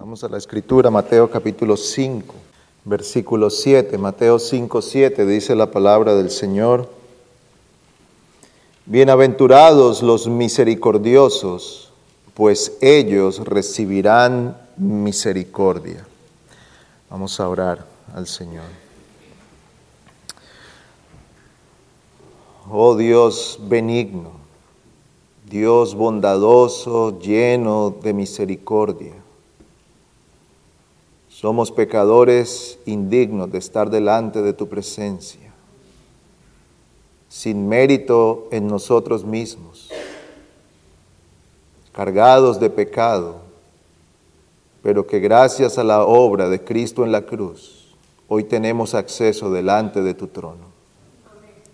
Vamos a la escritura, Mateo capítulo 5, versículo 7. Mateo 5, 7 dice la palabra del Señor. Bienaventurados los misericordiosos, pues ellos recibirán misericordia. Vamos a orar al Señor. Oh Dios benigno, Dios bondadoso, lleno de misericordia. Somos pecadores indignos de estar delante de tu presencia, sin mérito en nosotros mismos, cargados de pecado, pero que gracias a la obra de Cristo en la cruz, hoy tenemos acceso delante de tu trono.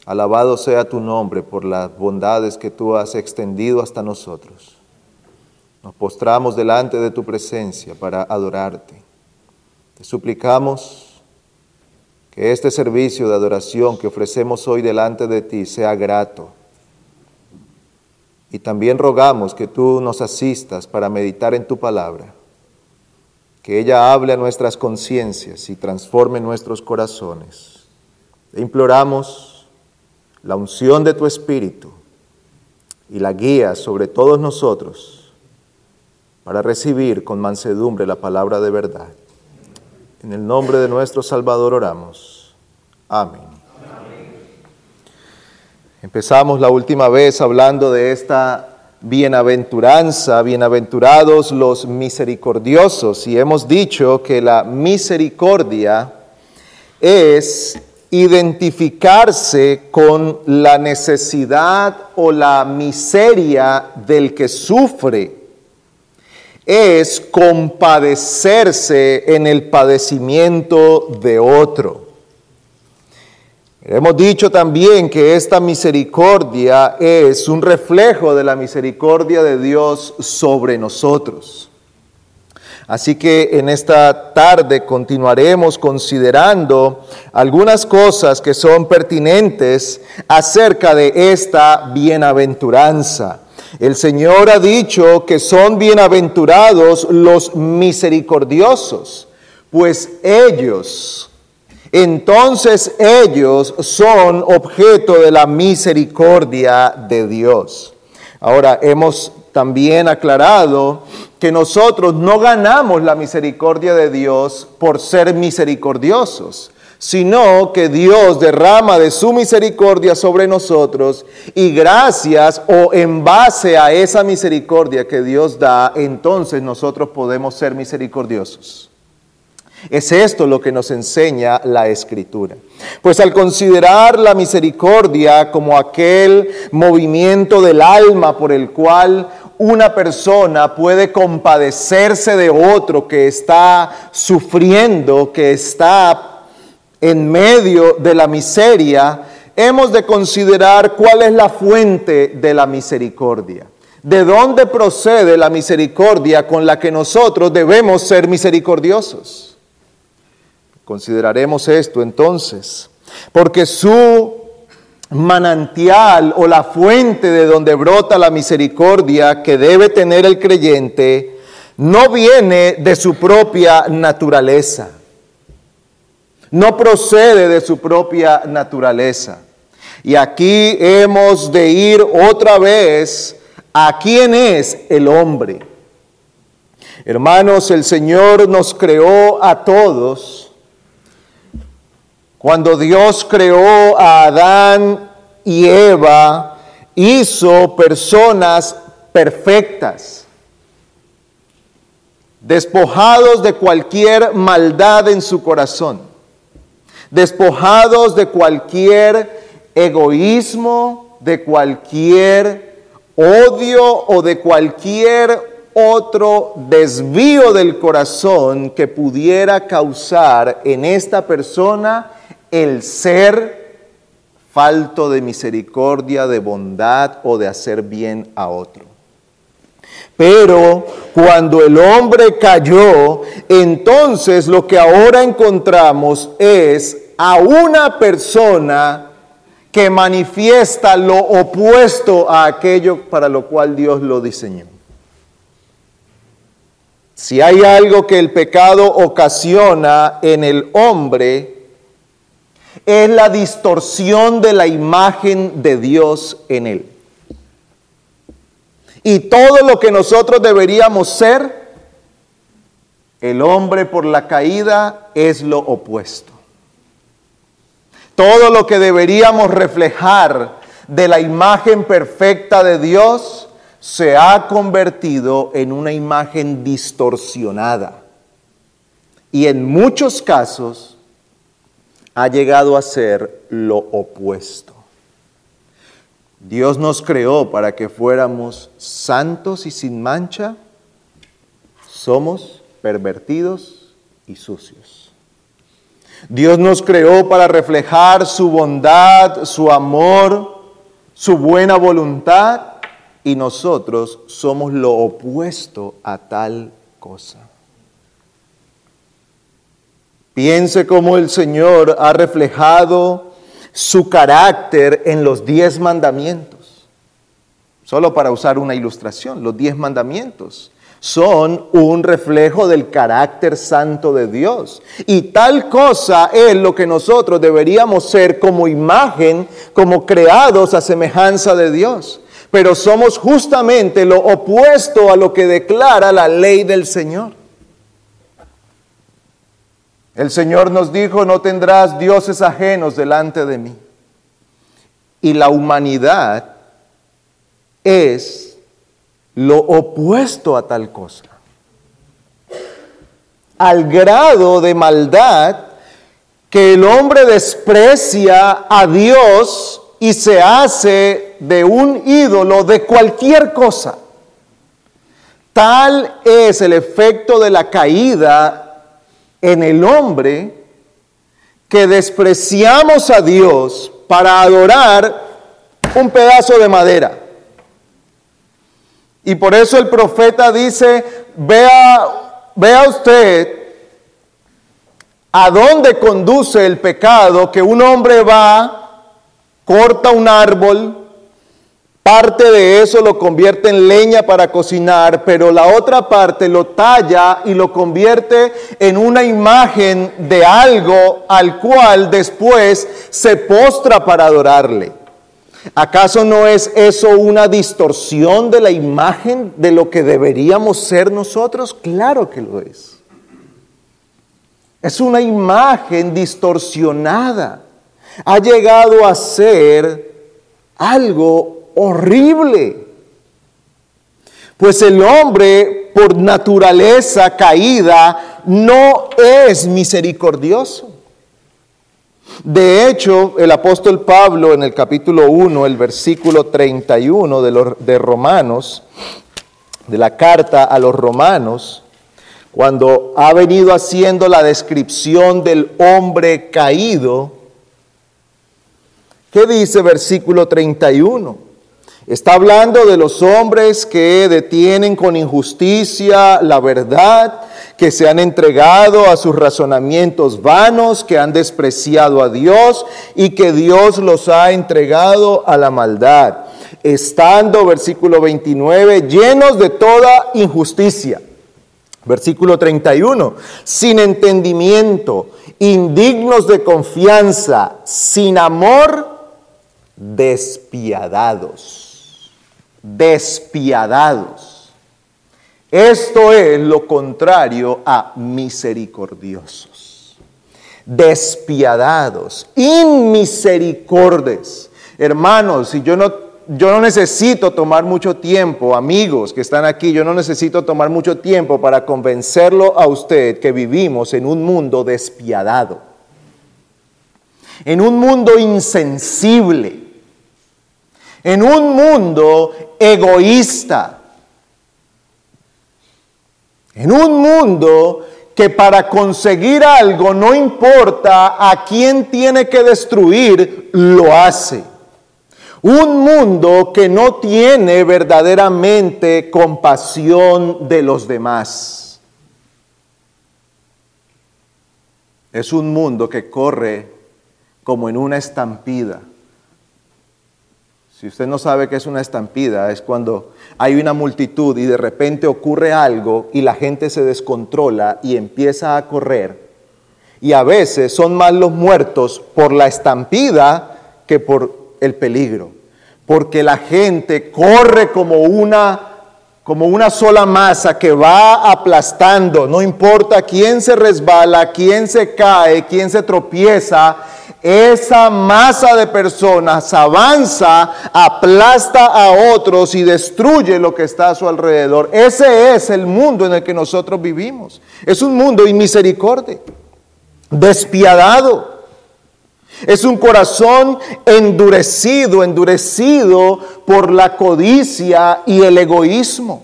Alabado sea tu nombre por las bondades que tú has extendido hasta nosotros. Nos postramos delante de tu presencia para adorarte. Te suplicamos que este servicio de adoración que ofrecemos hoy delante de ti sea grato. Y también rogamos que tú nos asistas para meditar en tu palabra, que ella hable a nuestras conciencias y transforme nuestros corazones. Te imploramos la unción de tu Espíritu y la guía sobre todos nosotros para recibir con mansedumbre la palabra de verdad. En el nombre de nuestro Salvador oramos. Amén. Empezamos la última vez hablando de esta bienaventuranza, bienaventurados los misericordiosos, y hemos dicho que la misericordia es identificarse con la necesidad o la miseria del que sufre es compadecerse en el padecimiento de otro. Hemos dicho también que esta misericordia es un reflejo de la misericordia de Dios sobre nosotros. Así que en esta tarde continuaremos considerando algunas cosas que son pertinentes acerca de esta bienaventuranza. El Señor ha dicho que son bienaventurados los misericordiosos, pues ellos, entonces ellos son objeto de la misericordia de Dios. Ahora, hemos también aclarado que nosotros no ganamos la misericordia de Dios por ser misericordiosos sino que Dios derrama de su misericordia sobre nosotros y gracias o en base a esa misericordia que Dios da, entonces nosotros podemos ser misericordiosos. Es esto lo que nos enseña la escritura. Pues al considerar la misericordia como aquel movimiento del alma por el cual una persona puede compadecerse de otro que está sufriendo, que está en medio de la miseria, hemos de considerar cuál es la fuente de la misericordia. ¿De dónde procede la misericordia con la que nosotros debemos ser misericordiosos? Consideraremos esto entonces, porque su manantial o la fuente de donde brota la misericordia que debe tener el creyente no viene de su propia naturaleza no procede de su propia naturaleza. Y aquí hemos de ir otra vez a quién es el hombre. Hermanos, el Señor nos creó a todos. Cuando Dios creó a Adán y Eva, hizo personas perfectas, despojados de cualquier maldad en su corazón despojados de cualquier egoísmo, de cualquier odio o de cualquier otro desvío del corazón que pudiera causar en esta persona el ser falto de misericordia, de bondad o de hacer bien a otro. Pero cuando el hombre cayó, entonces lo que ahora encontramos es a una persona que manifiesta lo opuesto a aquello para lo cual Dios lo diseñó. Si hay algo que el pecado ocasiona en el hombre, es la distorsión de la imagen de Dios en él. Y todo lo que nosotros deberíamos ser, el hombre por la caída es lo opuesto. Todo lo que deberíamos reflejar de la imagen perfecta de Dios se ha convertido en una imagen distorsionada. Y en muchos casos ha llegado a ser lo opuesto. Dios nos creó para que fuéramos santos y sin mancha. Somos pervertidos y sucios. Dios nos creó para reflejar su bondad, su amor, su buena voluntad y nosotros somos lo opuesto a tal cosa. Piense cómo el Señor ha reflejado su carácter en los diez mandamientos. Solo para usar una ilustración, los diez mandamientos son un reflejo del carácter santo de Dios. Y tal cosa es lo que nosotros deberíamos ser como imagen, como creados a semejanza de Dios. Pero somos justamente lo opuesto a lo que declara la ley del Señor. El Señor nos dijo, no tendrás dioses ajenos delante de mí. Y la humanidad es lo opuesto a tal cosa. Al grado de maldad que el hombre desprecia a Dios y se hace de un ídolo de cualquier cosa. Tal es el efecto de la caída en el hombre que despreciamos a Dios para adorar un pedazo de madera. Y por eso el profeta dice, vea, vea usted a dónde conduce el pecado, que un hombre va, corta un árbol, parte de eso lo convierte en leña para cocinar, pero la otra parte lo talla y lo convierte en una imagen de algo al cual después se postra para adorarle. ¿Acaso no es eso una distorsión de la imagen de lo que deberíamos ser nosotros? Claro que lo es. Es una imagen distorsionada. Ha llegado a ser algo horrible. Pues el hombre, por naturaleza caída, no es misericordioso. De hecho, el apóstol Pablo en el capítulo 1, el versículo 31 de, de Romanos, de la carta a los romanos, cuando ha venido haciendo la descripción del hombre caído, ¿qué dice versículo 31? Está hablando de los hombres que detienen con injusticia la verdad, que se han entregado a sus razonamientos vanos, que han despreciado a Dios y que Dios los ha entregado a la maldad, estando, versículo 29, llenos de toda injusticia. Versículo 31, sin entendimiento, indignos de confianza, sin amor, despiadados, despiadados. Esto es lo contrario a misericordiosos, despiadados, inmisericordes. Hermanos, si yo no yo no necesito tomar mucho tiempo, amigos que están aquí, yo no necesito tomar mucho tiempo para convencerlo a usted que vivimos en un mundo despiadado, en un mundo insensible, en un mundo egoísta, en un mundo que para conseguir algo no importa a quién tiene que destruir, lo hace. Un mundo que no tiene verdaderamente compasión de los demás. Es un mundo que corre como en una estampida, Si usted no sabe qué es una estampida, es cuando hay una multitud y de repente ocurre algo y la gente se descontrola y empieza a correr. Y a veces son más los muertos por la estampida que por el peligro. Porque la gente corre como una como una sola masa que va aplastando, no importa quién se resbala, quién se cae, quién se tropieza, esa masa de personas avanza, aplasta a otros y destruye lo que está a su alrededor. Ese es el mundo en el que nosotros vivimos. Es un mundo inmisericordia, despiadado. Es un corazón endurecido, endurecido por la codicia y el egoísmo.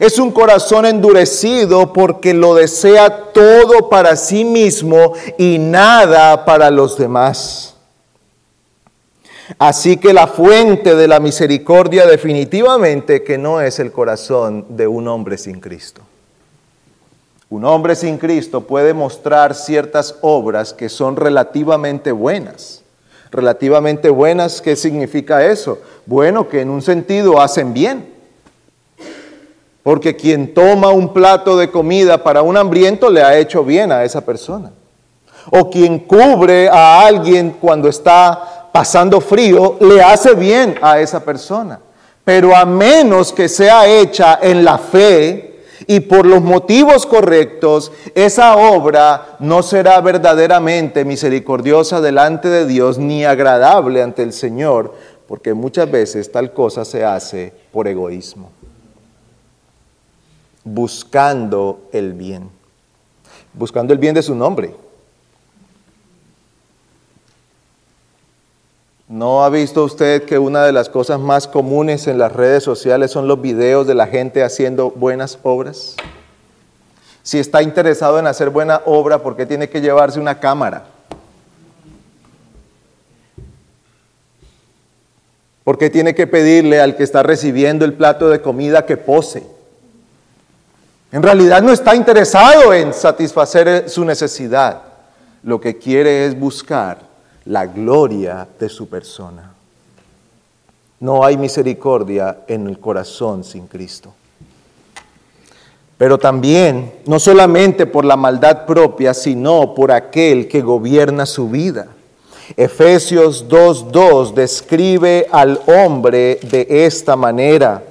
Es un corazón endurecido porque lo desea todo para sí mismo y nada para los demás. Así que la fuente de la misericordia definitivamente que no es el corazón de un hombre sin Cristo. Un hombre sin Cristo puede mostrar ciertas obras que son relativamente buenas. Relativamente buenas, ¿qué significa eso? Bueno, que en un sentido hacen bien porque quien toma un plato de comida para un hambriento le ha hecho bien a esa persona. O quien cubre a alguien cuando está pasando frío, le hace bien a esa persona. Pero a menos que sea hecha en la fe y por los motivos correctos, esa obra no será verdaderamente misericordiosa delante de Dios ni agradable ante el Señor, porque muchas veces tal cosa se hace por egoísmo buscando el bien, buscando el bien de su nombre. ¿No ha visto usted que una de las cosas más comunes en las redes sociales son los videos de la gente haciendo buenas obras? Si está interesado en hacer buena obra, ¿por qué tiene que llevarse una cámara? ¿Por qué tiene que pedirle al que está recibiendo el plato de comida que pose? En realidad no está interesado en satisfacer su necesidad. Lo que quiere es buscar la gloria de su persona. No hay misericordia en el corazón sin Cristo. Pero también, no solamente por la maldad propia, sino por aquel que gobierna su vida. Efesios 2.2 describe al hombre de esta manera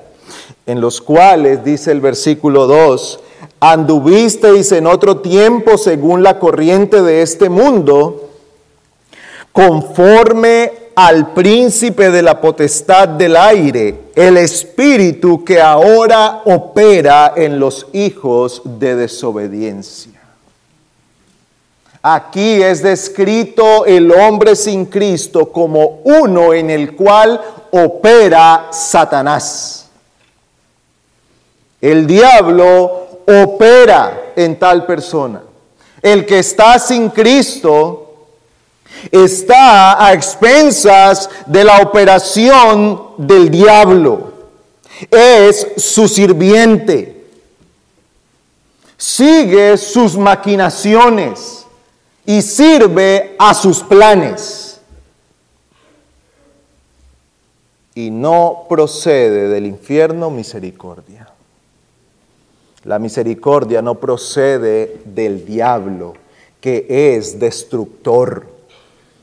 en los cuales, dice el versículo 2, anduvisteis en otro tiempo según la corriente de este mundo, conforme al príncipe de la potestad del aire, el espíritu que ahora opera en los hijos de desobediencia. Aquí es descrito el hombre sin Cristo como uno en el cual opera Satanás. El diablo opera en tal persona. El que está sin Cristo está a expensas de la operación del diablo. Es su sirviente. Sigue sus maquinaciones y sirve a sus planes. Y no procede del infierno misericordia. La misericordia no procede del diablo, que es destructor,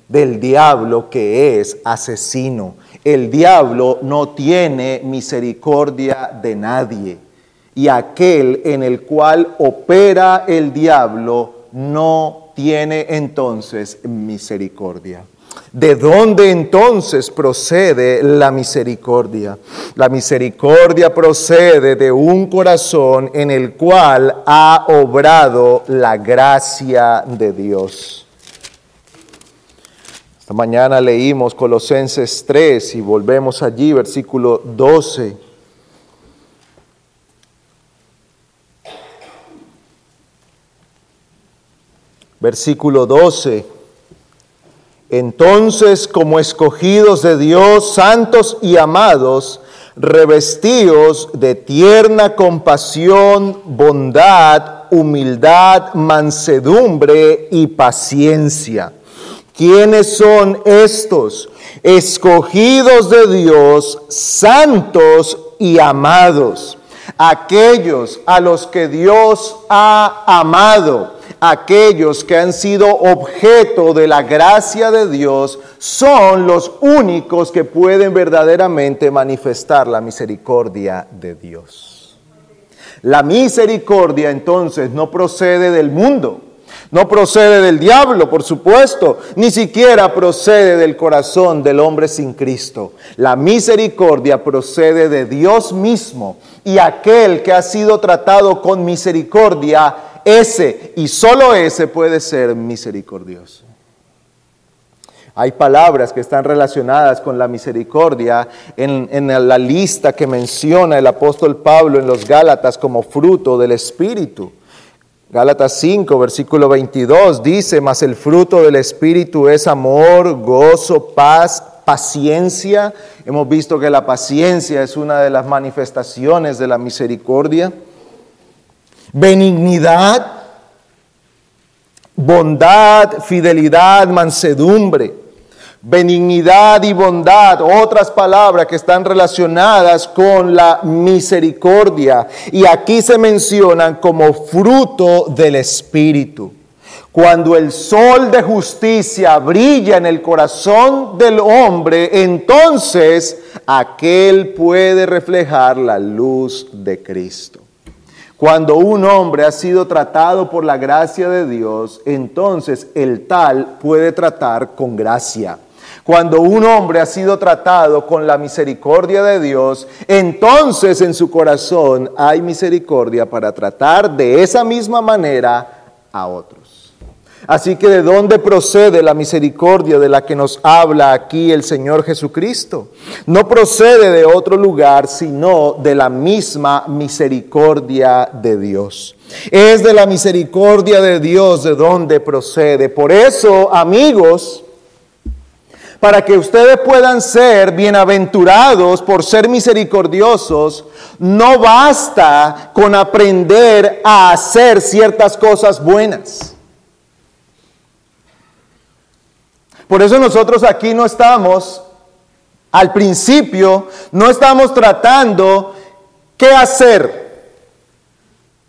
del diablo que es asesino. El diablo no tiene misericordia de nadie. Y aquel en el cual opera el diablo no tiene entonces misericordia. ¿De dónde entonces procede la misericordia? La misericordia procede de un corazón en el cual ha obrado la gracia de Dios. Esta mañana leímos Colosenses 3 y volvemos allí, versículo 12. Versículo 12. Entonces, como escogidos de Dios, santos y amados, revestidos de tierna compasión, bondad, humildad, mansedumbre y paciencia. ¿Quiénes son estos? escogidos de Dios, santos y amados, aquellos a los que Dios ha amado, aquellos que han sido objeto de la gracia de Dios, son los únicos que pueden verdaderamente manifestar la misericordia de Dios. La misericordia entonces no procede del mundo, no procede del diablo, por supuesto, ni siquiera procede del corazón del hombre sin Cristo. La misericordia procede de Dios mismo y aquel que ha sido tratado con misericordia, ese y solo ese puede ser misericordioso. Hay palabras que están relacionadas con la misericordia en, en, la lista que menciona el apóstol Pablo en los Gálatas como fruto del Espíritu. Gálatas 5, versículo 22 dice, mas el fruto del Espíritu es amor, gozo, paz, paciencia. Hemos visto que la paciencia es una de las manifestaciones de la misericordia. Benignidad, bondad, fidelidad, mansedumbre benignidad y bondad, otras palabras que están relacionadas con la misericordia. Y aquí se mencionan como fruto del Espíritu. Cuando el sol de justicia brilla en el corazón del hombre, entonces aquel puede reflejar la luz de Cristo. Cuando un hombre ha sido tratado por la gracia de Dios, entonces el tal puede tratar con gracia. Cuando un hombre ha sido tratado con la misericordia de Dios, entonces en su corazón hay misericordia para tratar de esa misma manera a otros. Así que de dónde procede la misericordia de la que nos habla aquí el Señor Jesucristo? No procede de otro lugar, sino de la misma misericordia de Dios. Es de la misericordia de Dios de donde procede. Por eso, amigos, para que ustedes puedan ser bienaventurados por ser misericordiosos, no basta con aprender a hacer ciertas cosas buenas. Por eso nosotros aquí no estamos, al principio, no estamos tratando qué hacer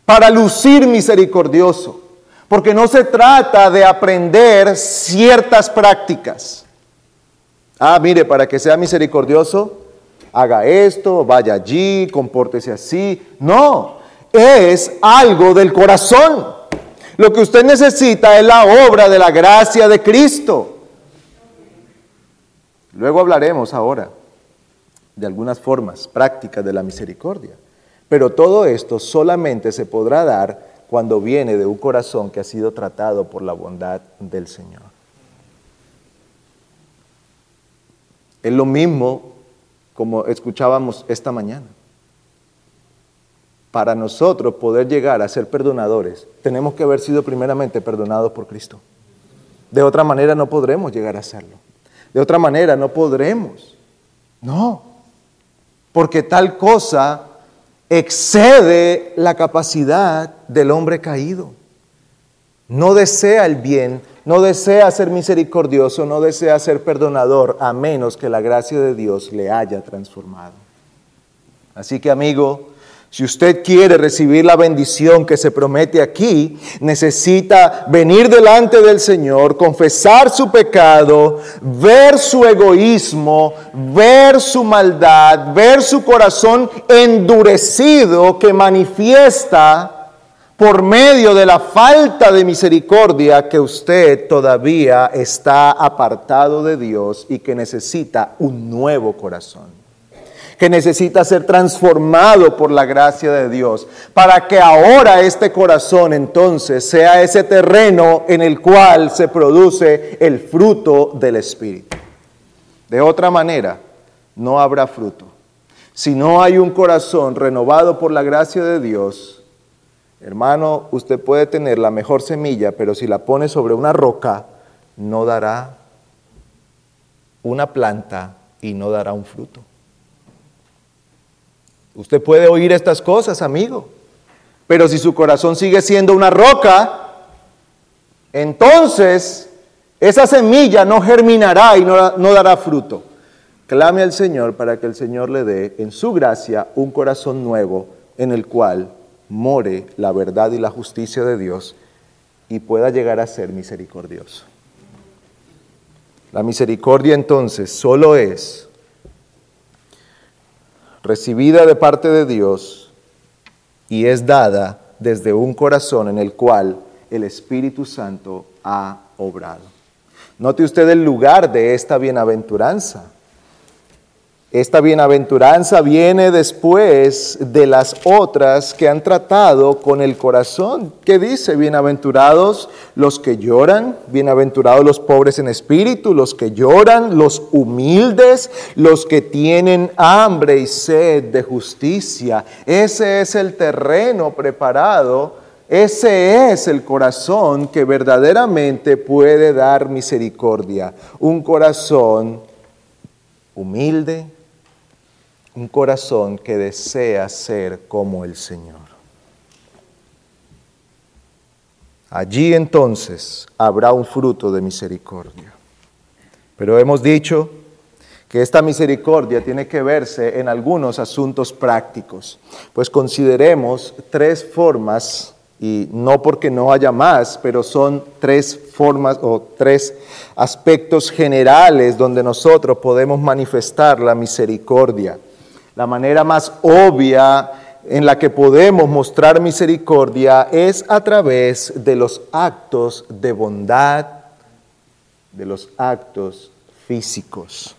para lucir misericordioso, porque no se trata de aprender ciertas prácticas. Ah, mire, para que sea misericordioso, haga esto, vaya allí, compórtese así. No, es algo del corazón. Lo que usted necesita es la obra de la gracia de Cristo. Luego hablaremos ahora de algunas formas prácticas de la misericordia. Pero todo esto solamente se podrá dar cuando viene de un corazón que ha sido tratado por la bondad del Señor. Es lo mismo como escuchábamos esta mañana. Para nosotros poder llegar a ser perdonadores, tenemos que haber sido primeramente perdonados por Cristo. De otra manera no podremos llegar a serlo. De otra manera no podremos. No, porque tal cosa excede la capacidad del hombre caído. No desea el bien, no desea ser misericordioso, no desea ser perdonador, a menos que la gracia de Dios le haya transformado. Así que amigo, si usted quiere recibir la bendición que se promete aquí, necesita venir delante del Señor, confesar su pecado, ver su egoísmo, ver su maldad, ver su corazón endurecido que manifiesta por medio de la falta de misericordia que usted todavía está apartado de Dios y que necesita un nuevo corazón, que necesita ser transformado por la gracia de Dios, para que ahora este corazón entonces sea ese terreno en el cual se produce el fruto del Espíritu. De otra manera, no habrá fruto. Si no hay un corazón renovado por la gracia de Dios, Hermano, usted puede tener la mejor semilla, pero si la pone sobre una roca, no dará una planta y no dará un fruto. Usted puede oír estas cosas, amigo, pero si su corazón sigue siendo una roca, entonces esa semilla no germinará y no, dará fruto. Clame al Señor para que el Señor le dé en su gracia un corazón nuevo en el cual more la verdad y la justicia de Dios y pueda llegar a ser misericordioso. La misericordia entonces solo es recibida de parte de Dios y es dada desde un corazón en el cual el Espíritu Santo ha obrado. Note usted el lugar de esta bienaventuranza. Esta bienaventuranza viene después de las otras que han tratado con el corazón. ¿Qué dice? Bienaventurados los que lloran, bienaventurados los pobres en espíritu, los que lloran, los humildes, los que tienen hambre y sed de justicia. Ese es el terreno preparado, ese es el corazón que verdaderamente puede dar misericordia. Un corazón humilde, un corazón que desea ser como el Señor. Allí entonces habrá un fruto de misericordia. Pero hemos dicho que esta misericordia tiene que verse en algunos asuntos prácticos, pues consideremos tres formas, y no porque no haya más, pero son tres formas o tres aspectos generales donde nosotros podemos manifestar la misericordia. La manera más obvia en la que podemos mostrar misericordia es a través de los actos de bondad, de los actos físicos.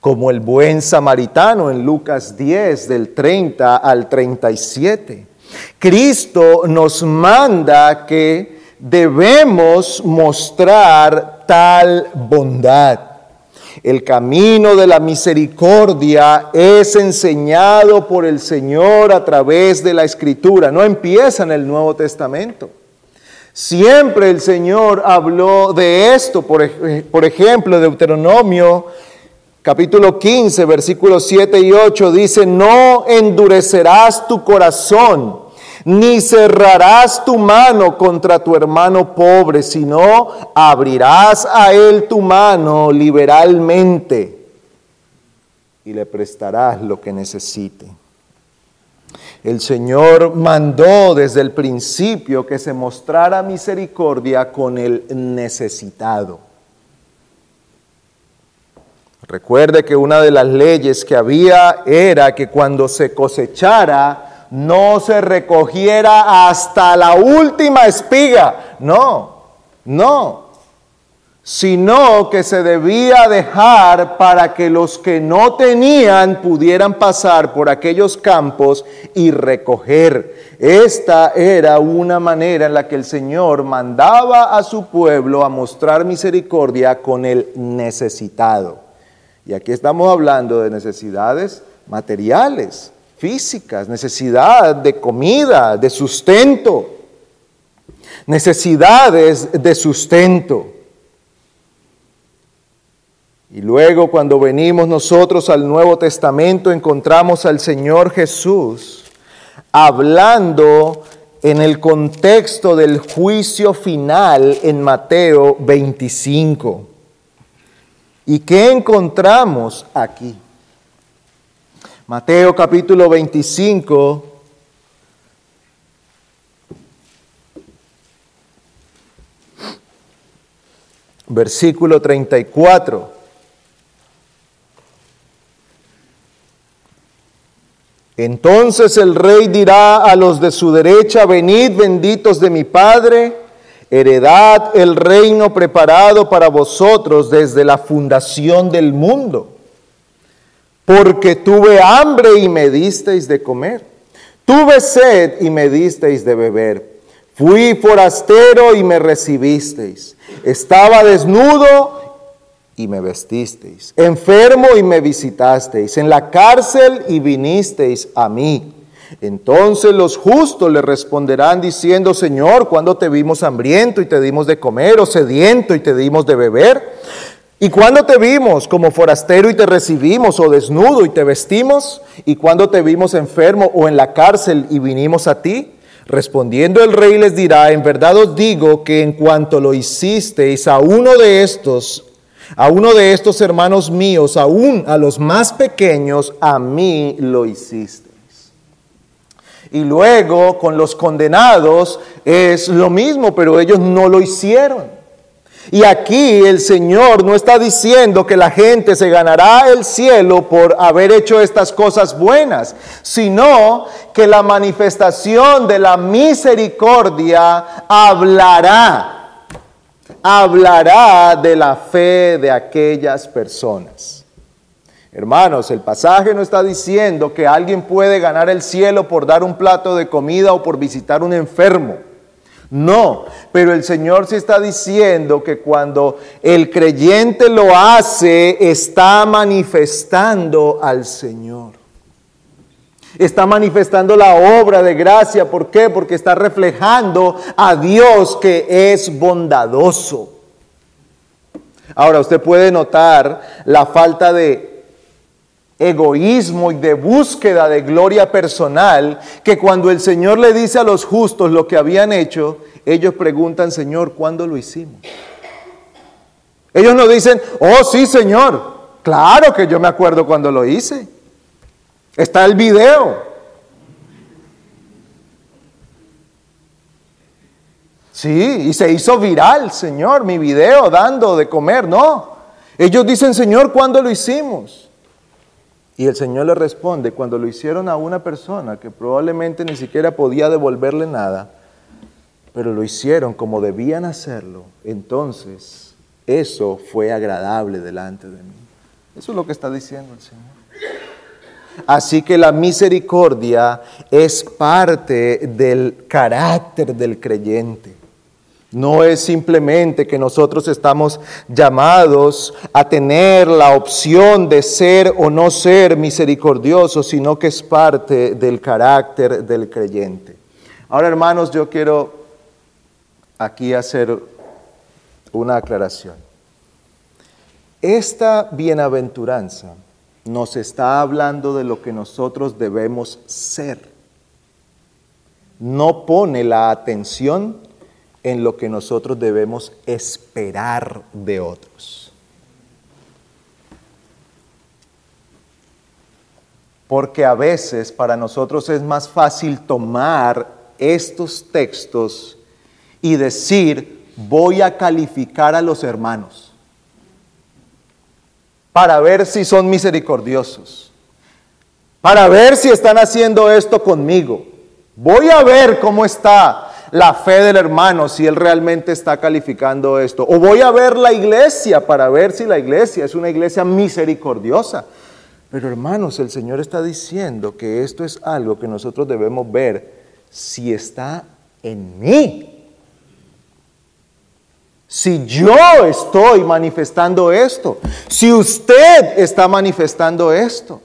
Como el buen samaritano en Lucas 10 del 30 al 37. Cristo nos manda que debemos mostrar tal bondad. El camino de la misericordia es enseñado por el Señor a través de la Escritura. No empieza en el Nuevo Testamento. Siempre el Señor habló de esto. Por, por ejemplo, Deuteronomio capítulo 15, versículos 7 y 8 dice, no endurecerás tu corazón ni cerrarás tu mano contra tu hermano pobre, sino abrirás a él tu mano liberalmente y le prestarás lo que necesite. El Señor mandó desde el principio que se mostrara misericordia con el necesitado. Recuerde que una de las leyes que había era que cuando se cosechara, no se recogiera hasta la última espiga. No, no. Sino que se debía dejar para que los que no tenían pudieran pasar por aquellos campos y recoger. Esta era una manera en la que el Señor mandaba a su pueblo a mostrar misericordia con el necesitado. Y aquí estamos hablando de necesidades materiales físicas, necesidad de comida, de sustento, necesidades de sustento. Y luego cuando venimos nosotros al Nuevo Testamento encontramos al Señor Jesús hablando en el contexto del juicio final en Mateo 25. ¿Y qué encontramos aquí? Mateo capítulo 25. Versículo 34. Entonces el rey dirá a los de su derecha, venid benditos de mi Padre, heredad el reino preparado para vosotros desde la fundación del mundo porque tuve hambre y me disteis de comer. Tuve sed y me disteis de beber. Fui forastero y me recibisteis. Estaba desnudo y me vestisteis. Enfermo y me visitasteis. En la cárcel y vinisteis a mí. Entonces los justos le responderán diciendo, Señor, cuando te vimos hambriento y te dimos de comer, o sediento y te dimos de beber? ¿Y cuando te vimos como forastero y te recibimos, o desnudo y te vestimos? ¿Y cuando te vimos enfermo o en la cárcel y vinimos a ti? Respondiendo el rey les dirá, en verdad os digo que en cuanto lo hicisteis a uno de estos, a uno de estos hermanos míos, aún a los más pequeños, a mí lo hicisteis. Y luego con los condenados es lo mismo, pero ellos no lo hicieron. Y aquí el Señor no está diciendo que la gente se ganará el cielo por haber hecho estas cosas buenas, sino que la manifestación de la misericordia hablará, hablará de la fe de aquellas personas. Hermanos, el pasaje no está diciendo que alguien puede ganar el cielo por dar un plato de comida o por visitar un enfermo. No, pero el Señor sí está diciendo que cuando el creyente lo hace, está manifestando al Señor. Está manifestando la obra de gracia. ¿Por qué? Porque está reflejando a Dios que es bondadoso. Ahora usted puede notar la falta de egoísmo y de búsqueda de gloria personal, que cuando el Señor le dice a los justos lo que habían hecho, ellos preguntan, Señor, ¿cuándo lo hicimos? Ellos no dicen, oh sí, Señor, claro que yo me acuerdo cuando lo hice. Está el video. Sí, y se hizo viral, Señor, mi video dando de comer. No, ellos dicen, Señor, ¿cuándo lo hicimos? Y el Señor le responde, cuando lo hicieron a una persona que probablemente ni siquiera podía devolverle nada, pero lo hicieron como debían hacerlo, entonces eso fue agradable delante de mí. Eso es lo que está diciendo el Señor. Así que la misericordia es parte del carácter del creyente. No es simplemente que nosotros estamos llamados a tener la opción de ser o no ser misericordiosos, sino que es parte del carácter del creyente. Ahora, hermanos, yo quiero aquí hacer una aclaración. Esta bienaventuranza nos está hablando de lo que nosotros debemos ser. No pone la atención en lo que nosotros debemos esperar de otros. Porque a veces para nosotros es más fácil tomar estos textos y decir, voy a calificar a los hermanos para ver si son misericordiosos, para ver si están haciendo esto conmigo. Voy a ver cómo está la fe del hermano, si él realmente está calificando esto. O voy a ver la iglesia para ver si la iglesia es una iglesia misericordiosa. Pero hermanos, el Señor está diciendo que esto es algo que nosotros debemos ver si está en mí. Si yo estoy manifestando esto, si usted está manifestando esto.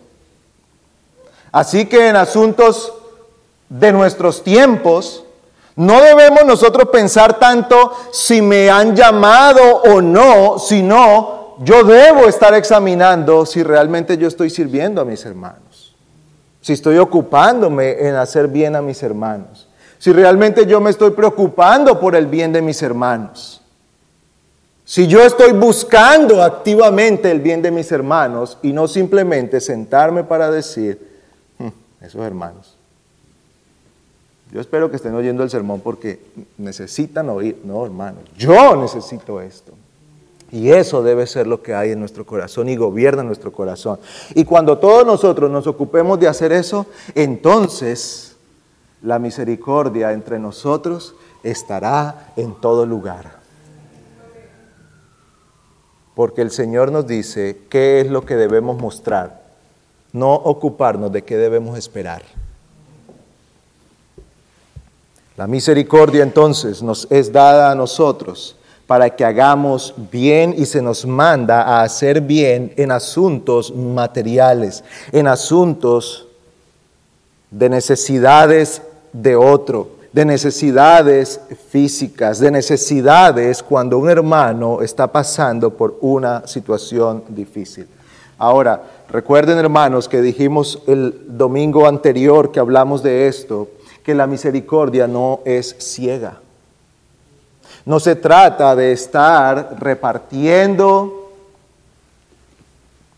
Así que en asuntos de nuestros tiempos, no debemos nosotros pensar tanto si me han llamado o no, sino yo debo estar examinando si realmente yo estoy sirviendo a mis hermanos, si estoy ocupándome en hacer bien a mis hermanos, si realmente yo me estoy preocupando por el bien de mis hermanos. Si yo estoy buscando activamente el bien de mis hermanos y no simplemente sentarme para decir, hmm, esos hermanos, yo espero que estén oyendo el sermón porque necesitan oír, no hermanos, yo necesito esto. Y eso debe ser lo que hay en nuestro corazón y gobierna nuestro corazón. Y cuando todos nosotros nos ocupemos de hacer eso, entonces la misericordia entre nosotros estará en todo lugar. Porque el Señor nos dice qué es lo que debemos mostrar, no ocuparnos de qué debemos esperar. La misericordia entonces nos es dada a nosotros para que hagamos bien y se nos manda a hacer bien en asuntos materiales, en asuntos de necesidades de otro, de necesidades físicas, de necesidades cuando un hermano está pasando por una situación difícil. Ahora, recuerden hermanos que dijimos el domingo anterior que hablamos de esto, que la misericordia no es ciega. No se trata de estar repartiendo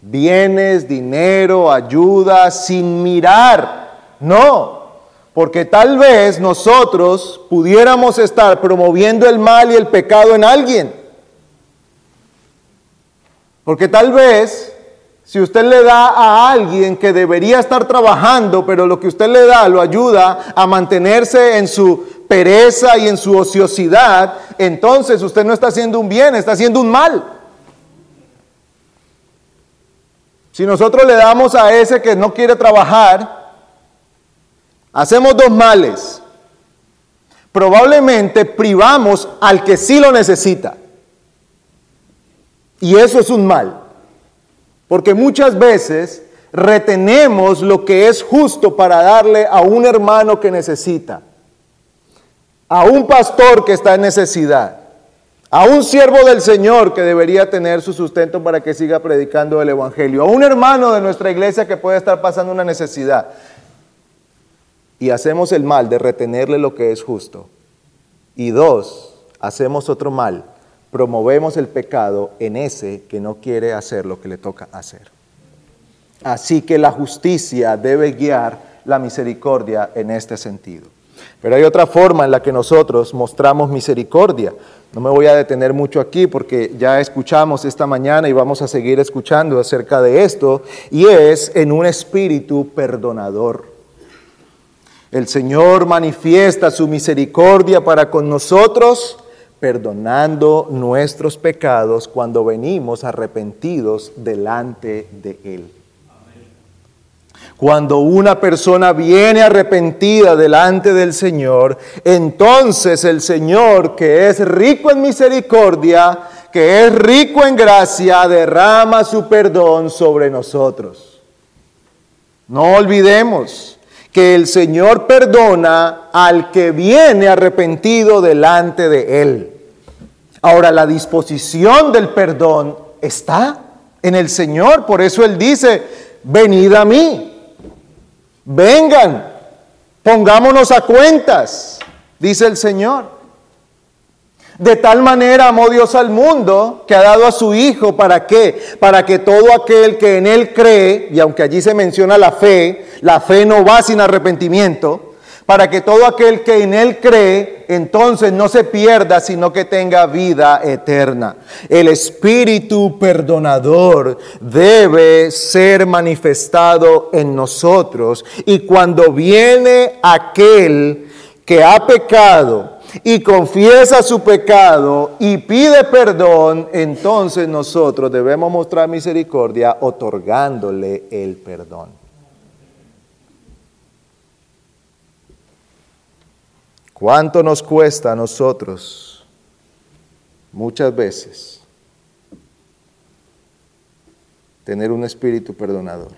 bienes, dinero, ayuda sin mirar. No, porque tal vez nosotros pudiéramos estar promoviendo el mal y el pecado en alguien. Porque tal vez si usted le da a alguien que debería estar trabajando, pero lo que usted le da lo ayuda a mantenerse en su pereza y en su ociosidad, entonces usted no está haciendo un bien, está haciendo un mal. Si nosotros le damos a ese que no quiere trabajar, hacemos dos males. Probablemente privamos al que sí lo necesita. Y eso es un mal. Porque muchas veces retenemos lo que es justo para darle a un hermano que necesita, a un pastor que está en necesidad, a un siervo del Señor que debería tener su sustento para que siga predicando el Evangelio, a un hermano de nuestra iglesia que puede estar pasando una necesidad. Y hacemos el mal de retenerle lo que es justo. Y dos, hacemos otro mal promovemos el pecado en ese que no quiere hacer lo que le toca hacer. Así que la justicia debe guiar la misericordia en este sentido. Pero hay otra forma en la que nosotros mostramos misericordia. No me voy a detener mucho aquí porque ya escuchamos esta mañana y vamos a seguir escuchando acerca de esto, y es en un espíritu perdonador. El Señor manifiesta su misericordia para con nosotros perdonando nuestros pecados cuando venimos arrepentidos delante de Él. Cuando una persona viene arrepentida delante del Señor, entonces el Señor, que es rico en misericordia, que es rico en gracia, derrama su perdón sobre nosotros. No olvidemos que el Señor perdona al que viene arrepentido delante de Él. Ahora, la disposición del perdón está en el Señor, por eso Él dice, venid a mí, vengan, pongámonos a cuentas, dice el Señor. De tal manera amó Dios al mundo que ha dado a su Hijo, ¿para qué? Para que todo aquel que en Él cree, y aunque allí se menciona la fe, la fe no va sin arrepentimiento, para que todo aquel que en Él cree, entonces no se pierda, sino que tenga vida eterna. El Espíritu perdonador debe ser manifestado en nosotros. Y cuando viene aquel que ha pecado, y confiesa su pecado y pide perdón, entonces nosotros debemos mostrar misericordia otorgándole el perdón. ¿Cuánto nos cuesta a nosotros muchas veces tener un espíritu perdonador?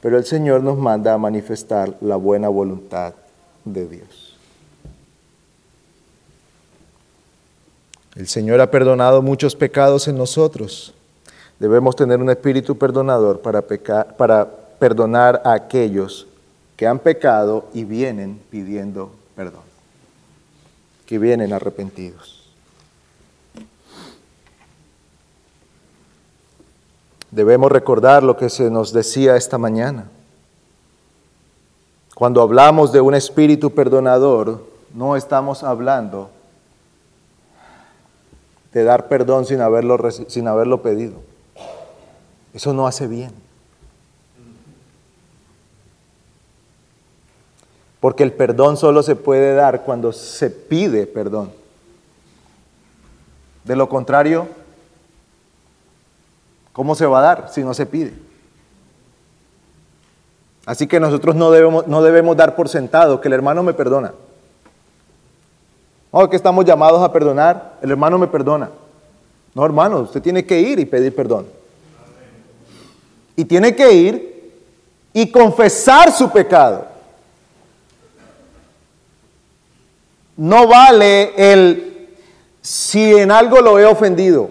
Pero el Señor nos manda a manifestar la buena voluntad de Dios. El Señor ha perdonado muchos pecados en nosotros. Debemos tener un espíritu perdonador para, para perdonar a aquellos que han pecado y vienen pidiendo perdón, que vienen arrepentidos. Debemos recordar lo que se nos decía esta mañana. Cuando hablamos de un espíritu perdonador, no estamos hablando de dar perdón sin haberlo, sin haberlo pedido. Eso no hace bien. Porque el perdón solo se puede dar cuando se pide perdón. De lo contrario, ¿cómo se va a dar si no se pide? Así que nosotros no debemos, no debemos dar por sentado que el hermano me perdona. Oh, que estamos llamados a perdonar, el hermano me perdona. No, hermano, usted tiene que ir y pedir perdón. Y tiene que ir y confesar su pecado. No vale el si en algo lo he ofendido.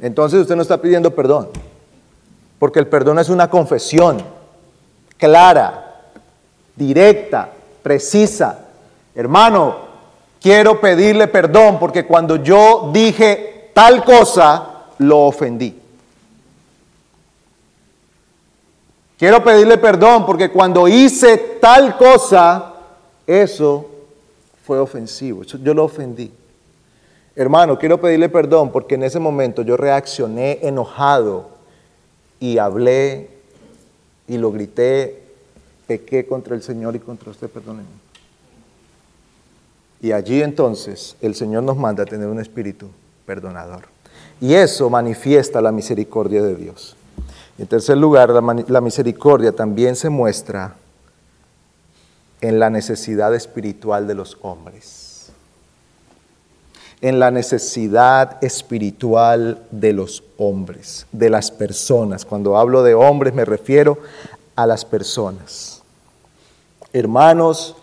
Entonces usted no está pidiendo perdón. Porque el perdón es una confesión clara, directa, precisa. Hermano, quiero pedirle perdón porque cuando yo dije tal cosa, lo ofendí. Quiero pedirle perdón porque cuando hice tal cosa, eso fue ofensivo. Yo lo ofendí. Hermano, quiero pedirle perdón porque en ese momento yo reaccioné enojado y hablé y lo grité, pequé contra el Señor y contra usted, perdónenme. Y allí entonces el Señor nos manda a tener un espíritu perdonador. Y eso manifiesta la misericordia de Dios. En tercer lugar, la, la misericordia también se muestra en la necesidad espiritual de los hombres en la necesidad espiritual de los hombres, de las personas. Cuando hablo de hombres me refiero a las personas. Hermanos,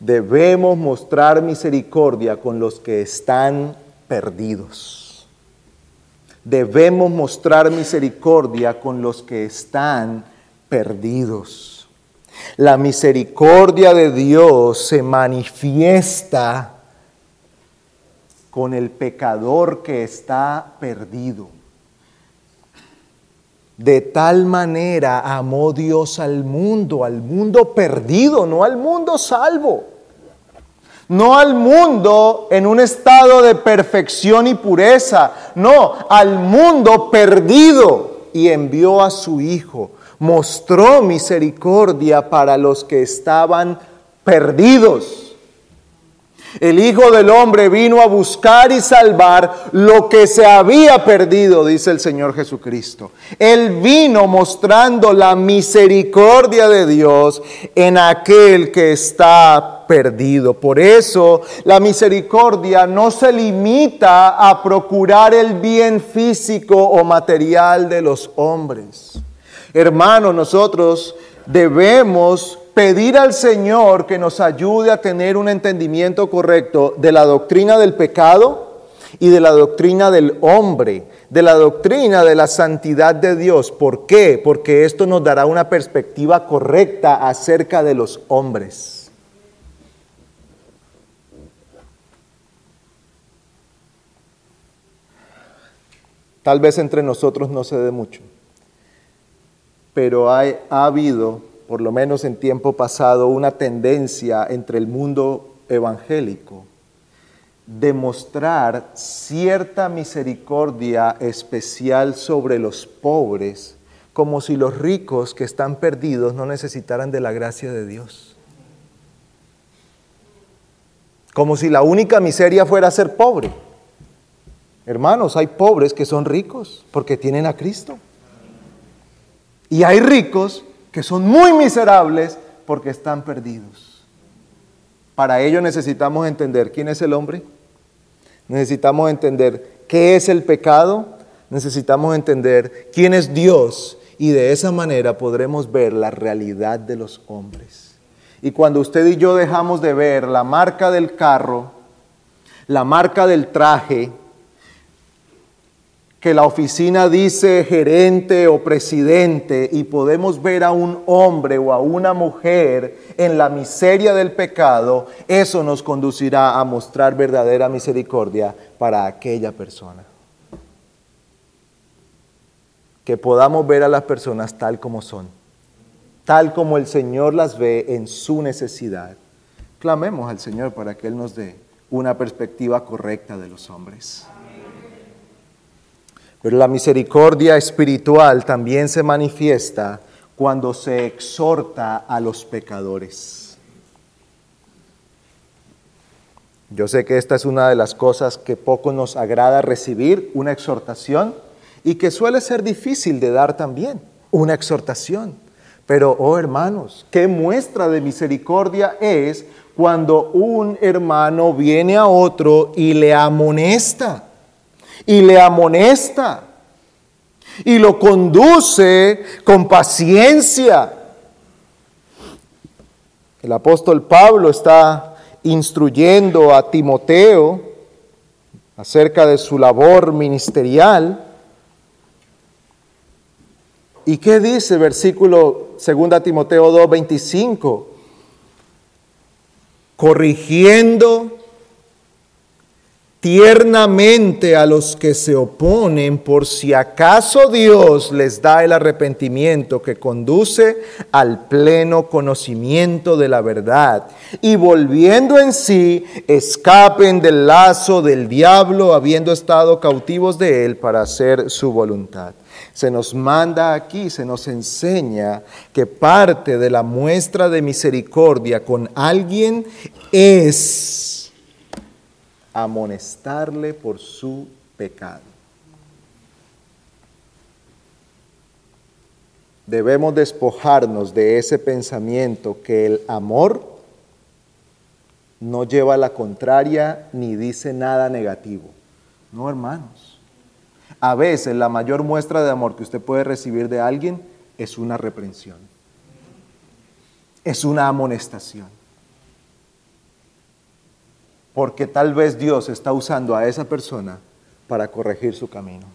debemos mostrar misericordia con los que están perdidos. Debemos mostrar misericordia con los que están perdidos. La misericordia de Dios se manifiesta con el pecador que está perdido. De tal manera amó Dios al mundo, al mundo perdido, no al mundo salvo. No al mundo en un estado de perfección y pureza, no, al mundo perdido y envió a su Hijo. Mostró misericordia para los que estaban perdidos el Hijo del Hombre vino a buscar y salvar lo que se había perdido, dice el Señor Jesucristo. Él vino mostrando la misericordia de Dios en aquel que está perdido. Por eso la misericordia no se limita a procurar el bien físico o material de los hombres. Hermanos, nosotros debemos pedir al Señor que nos ayude a tener un entendimiento correcto de la doctrina del pecado y de la doctrina del hombre, de la doctrina de la santidad de Dios. ¿Por qué? Porque esto nos dará una perspectiva correcta acerca de los hombres. Tal vez entre nosotros no se dé mucho, pero hay, ha habido por lo menos en tiempo pasado, una tendencia entre el mundo evangélico de mostrar cierta misericordia especial sobre los pobres, como si los ricos que están perdidos no necesitaran de la gracia de Dios. Como si la única miseria fuera ser pobre. Hermanos, hay pobres que son ricos porque tienen a Cristo. Y hay ricos que son muy miserables porque están perdidos. Para ello necesitamos entender quién es el hombre, necesitamos entender qué es el pecado, necesitamos entender quién es Dios y de esa manera podremos ver la realidad de los hombres. Y cuando usted y yo dejamos de ver la marca del carro, la marca del traje, que la oficina dice gerente o presidente y podemos ver a un hombre o a una mujer en la miseria del pecado, eso nos conducirá a mostrar verdadera misericordia para aquella persona. Que podamos ver a las personas tal como son, tal como el Señor las ve en su necesidad. Clamemos al Señor para que Él nos dé una perspectiva correcta de los hombres. Pero la misericordia espiritual también se manifiesta cuando se exhorta a los pecadores. Yo sé que esta es una de las cosas que poco nos agrada recibir, una exhortación, y que suele ser difícil de dar también, una exhortación. Pero, oh hermanos, qué muestra de misericordia es cuando un hermano viene a otro y le amonesta y le amonesta y lo conduce con paciencia. El apóstol Pablo está instruyendo a Timoteo acerca de su labor ministerial. ¿Y qué dice versículo 2 Timoteo 2, 25? corrigiendo tiernamente a los que se oponen por si acaso Dios les da el arrepentimiento que conduce al pleno conocimiento de la verdad y volviendo en sí escapen del lazo del diablo habiendo estado cautivos de él para hacer su voluntad. Se nos manda aquí, se nos enseña que parte de la muestra de misericordia con alguien es amonestarle por su pecado. Debemos despojarnos de ese pensamiento que el amor no lleva a la contraria ni dice nada negativo. No, hermanos. A veces la mayor muestra de amor que usted puede recibir de alguien es una reprensión. Es una amonestación porque tal vez Dios está usando a esa persona para corregir su camino.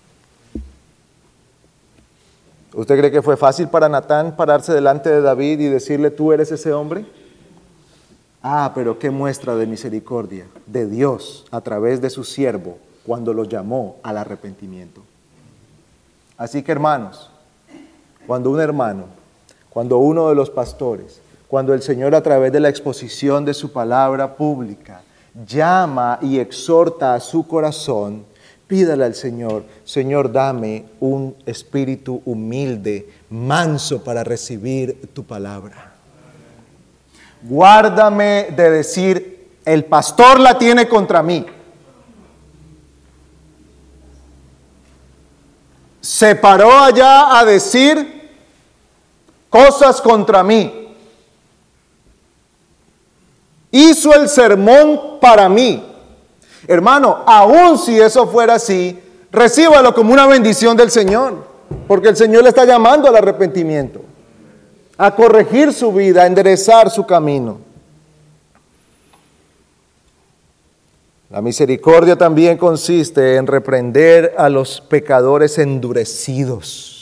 ¿Usted cree que fue fácil para Natán pararse delante de David y decirle, tú eres ese hombre? Ah, pero qué muestra de misericordia de Dios a través de su siervo cuando lo llamó al arrepentimiento. Así que hermanos, cuando un hermano, cuando uno de los pastores, cuando el Señor a través de la exposición de su palabra pública llama y exhorta a su corazón, pídale al Señor, Señor, dame un espíritu humilde, manso para recibir tu palabra. Guárdame de decir, el pastor la tiene contra mí. Se paró allá a decir cosas contra mí hizo el sermón para mí. Hermano, aun si eso fuera así, recíbalo como una bendición del Señor, porque el Señor le está llamando al arrepentimiento, a corregir su vida, a enderezar su camino. La misericordia también consiste en reprender a los pecadores endurecidos.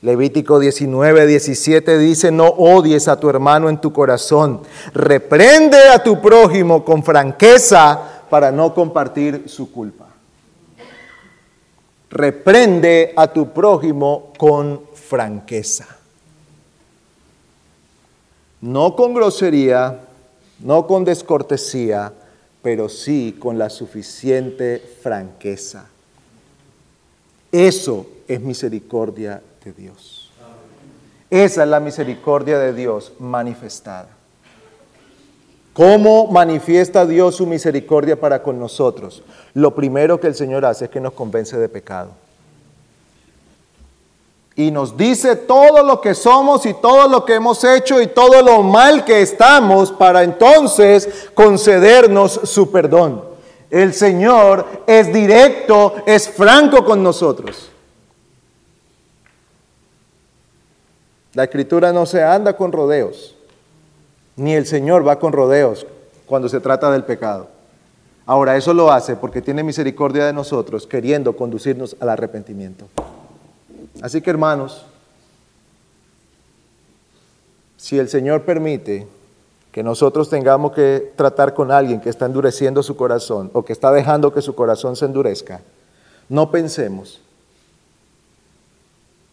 Levítico 19, 17 dice, no odies a tu hermano en tu corazón, reprende a tu prójimo con franqueza para no compartir su culpa. Reprende a tu prójimo con franqueza. No con grosería, no con descortesía, pero sí con la suficiente franqueza. Eso es misericordia de Dios. Esa es la misericordia de Dios manifestada. ¿Cómo manifiesta Dios su misericordia para con nosotros? Lo primero que el Señor hace es que nos convence de pecado. Y nos dice todo lo que somos y todo lo que hemos hecho y todo lo mal que estamos para entonces concedernos su perdón. El Señor es directo, es franco con nosotros. La escritura no se anda con rodeos, ni el Señor va con rodeos cuando se trata del pecado. Ahora, eso lo hace porque tiene misericordia de nosotros, queriendo conducirnos al arrepentimiento. Así que, hermanos, si el Señor permite que nosotros tengamos que tratar con alguien que está endureciendo su corazón o que está dejando que su corazón se endurezca, no pensemos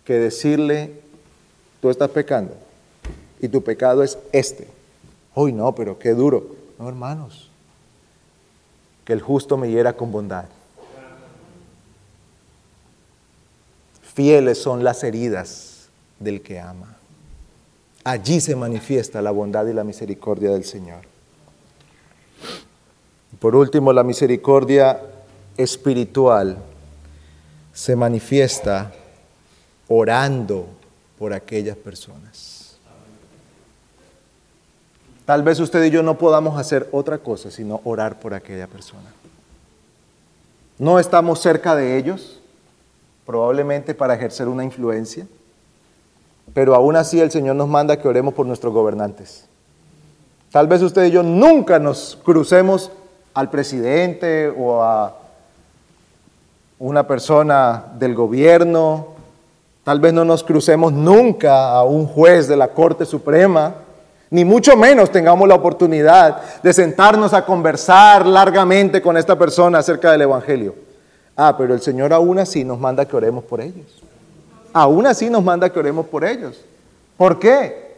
que decirle tú estás pecando y tu pecado es este. Hoy no, pero qué duro. No, hermanos, que el justo me hiera con bondad. Fieles son las heridas del que ama. Allí se manifiesta la bondad y la misericordia del Señor. Por último, la misericordia espiritual se manifiesta orando por aquellas personas. Tal vez usted y yo no podamos hacer otra cosa sino orar por aquella persona. No estamos cerca de ellos, probablemente para ejercer una influencia, pero aún así el Señor nos manda que oremos por nuestros gobernantes. Tal vez usted y yo nunca nos crucemos al presidente o a una persona del gobierno Tal vez no nos crucemos nunca a un juez de la Corte Suprema, Ni mucho menos tengamos la oportunidad de sentarnos a conversar largamente con esta persona acerca del Evangelio. Ah, pero el Señor aún así nos manda que oremos por ellos. Aún así nos manda que oremos por ellos. ¿Por qué?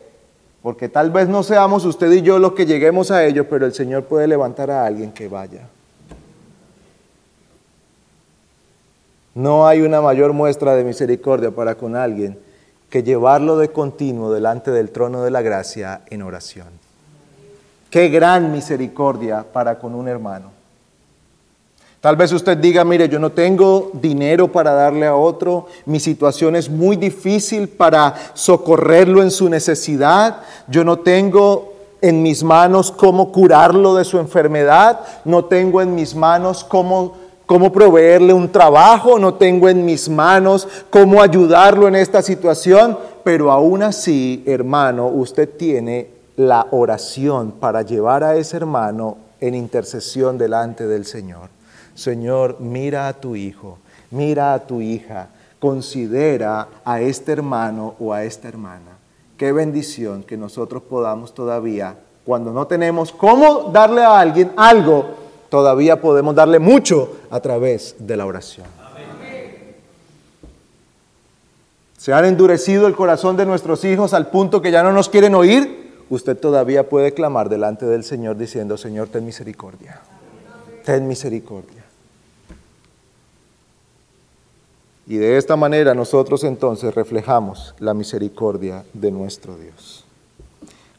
Porque tal vez no seamos usted y yo los que lleguemos a ellos, pero el Señor puede levantar a alguien que vaya. No hay una mayor muestra de misericordia para con alguien que llevarlo de continuo delante del trono de la gracia en oración. Qué gran misericordia para con un hermano. Tal vez usted diga, mire, yo no tengo dinero para darle a otro, mi situación es muy difícil para socorrerlo en su necesidad, yo no tengo en mis manos cómo curarlo de su enfermedad, no tengo en mis manos cómo cómo proveerle un trabajo, no tengo en mis manos cómo ayudarlo en esta situación, pero aún así, hermano, usted tiene la oración para llevar a ese hermano en intercesión delante del Señor. Señor, mira a tu hijo, mira a tu hija, considera a este hermano o a esta hermana. Qué bendición que nosotros podamos todavía, cuando no tenemos cómo darle a alguien algo, todavía podemos darle mucho a través de la oración. Se han endurecido el corazón de nuestros hijos al punto que ya no nos quieren oír. Usted todavía puede clamar delante del Señor diciendo, Señor, ten misericordia. Ten misericordia. Y de esta manera nosotros entonces reflejamos la misericordia de nuestro Dios.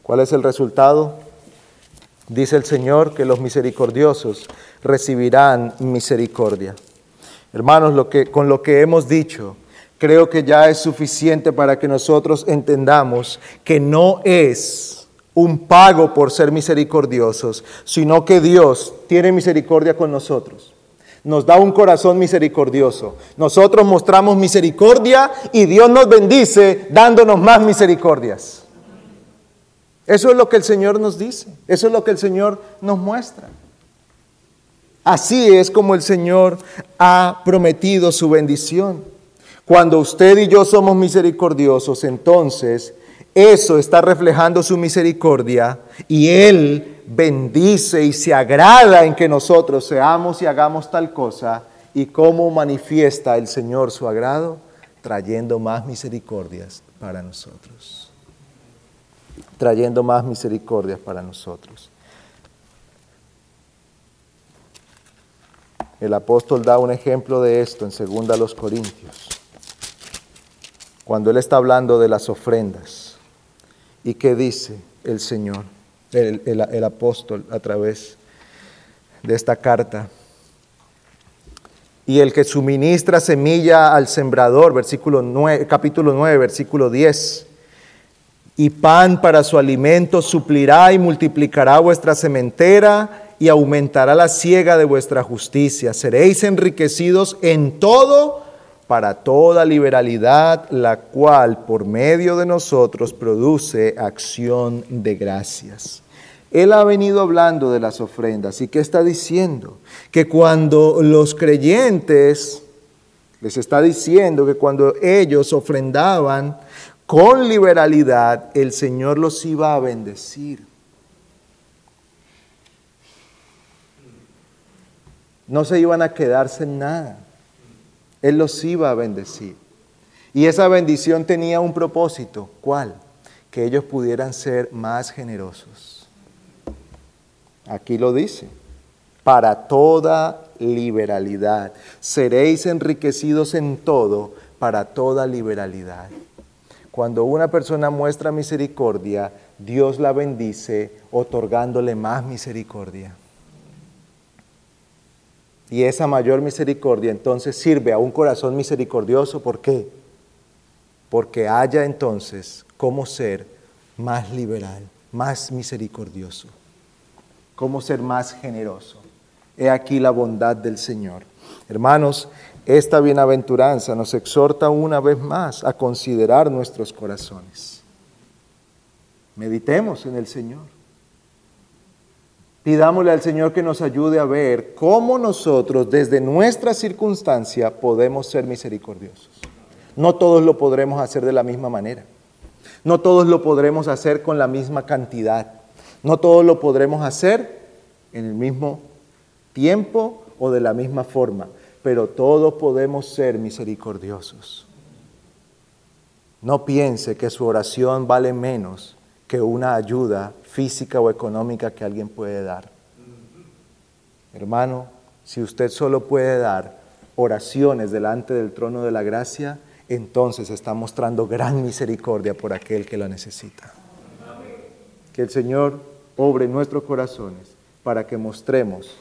¿Cuál es el resultado? Dice el Señor que los misericordiosos recibirán misericordia. Hermanos, lo que, con lo que hemos dicho, creo que ya es suficiente para que nosotros entendamos que no es un pago por ser misericordiosos, sino que Dios tiene misericordia con nosotros. Nos da un corazón misericordioso. Nosotros mostramos misericordia y Dios nos bendice dándonos más misericordias. Eso es lo que el Señor nos dice, eso es lo que el Señor nos muestra. Así es como el Señor ha prometido su bendición. Cuando usted y yo somos misericordiosos, entonces eso está reflejando su misericordia y Él bendice y se agrada en que nosotros seamos y hagamos tal cosa. ¿Y cómo manifiesta el Señor su agrado? Trayendo más misericordias para nosotros trayendo más misericordias para nosotros. El apóstol da un ejemplo de esto en 2 los Corintios, cuando él está hablando de las ofrendas. ¿Y qué dice el Señor, el, el apóstol a través de esta carta? Y el que suministra semilla al sembrador, versículo 9, capítulo 9, versículo 10 y pan para su alimento suplirá y multiplicará vuestra sementera y aumentará la siega de vuestra justicia. Seréis enriquecidos en todo para toda liberalidad, la cual por medio de nosotros produce acción de gracias. Él ha venido hablando de las ofrendas y que está diciendo que cuando los creyentes, les está diciendo que cuando ellos ofrendaban, con liberalidad, el Señor los iba a bendecir. No se iban a quedarse en nada. Él los iba a bendecir. Y esa bendición tenía un propósito. ¿Cuál? Que ellos pudieran ser más generosos. Aquí lo dice. Para toda liberalidad. Seréis enriquecidos en todo para toda liberalidad. Cuando una persona muestra misericordia, Dios la bendice otorgándole más misericordia. Y esa mayor misericordia entonces sirve a un corazón misericordioso. ¿Por qué? Porque haya entonces cómo ser más liberal, más misericordioso, cómo ser más generoso. He aquí la bondad del Señor. Hermanos, esta bienaventuranza nos exhorta una vez más a considerar nuestros corazones. Meditemos en el Señor. Pidámosle al Señor que nos ayude a ver cómo nosotros desde nuestra circunstancia podemos ser misericordiosos. No todos lo podremos hacer de la misma manera. No todos lo podremos hacer con la misma cantidad. No todos lo podremos hacer en el mismo tiempo o de la misma forma, pero todos podemos ser misericordiosos. No piense que su oración vale menos que una ayuda física o económica que alguien puede dar. Hermano, si usted solo puede dar oraciones delante del trono de la gracia, entonces está mostrando gran misericordia por aquel que la necesita. Que el Señor obre nuestros corazones para que mostremos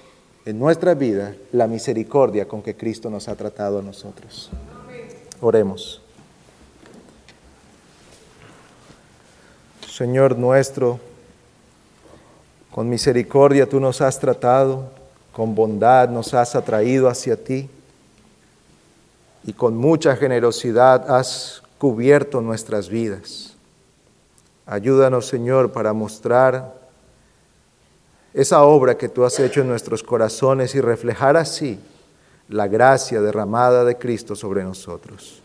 en nuestra vida la misericordia con que Cristo nos ha tratado a nosotros. Oremos. Señor nuestro, con misericordia tú nos has tratado, con bondad nos has atraído hacia ti y con mucha generosidad has cubierto nuestras vidas. Ayúdanos, Señor, para mostrar esa obra que tú has hecho en nuestros corazones y reflejar así la gracia derramada de Cristo sobre nosotros.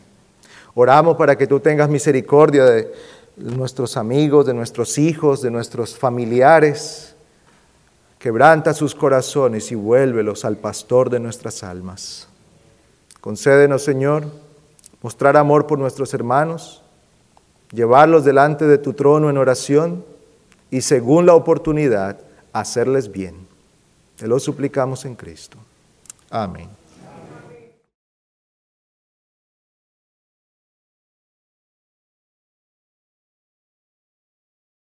Oramos para que tú tengas misericordia de nuestros amigos, de nuestros hijos, de nuestros familiares. Quebranta sus corazones y vuélvelos al pastor de nuestras almas. Concédenos, Señor, mostrar amor por nuestros hermanos, llevarlos delante de tu trono en oración y, según la oportunidad, hacerles bien. Te lo suplicamos en Cristo. Amén.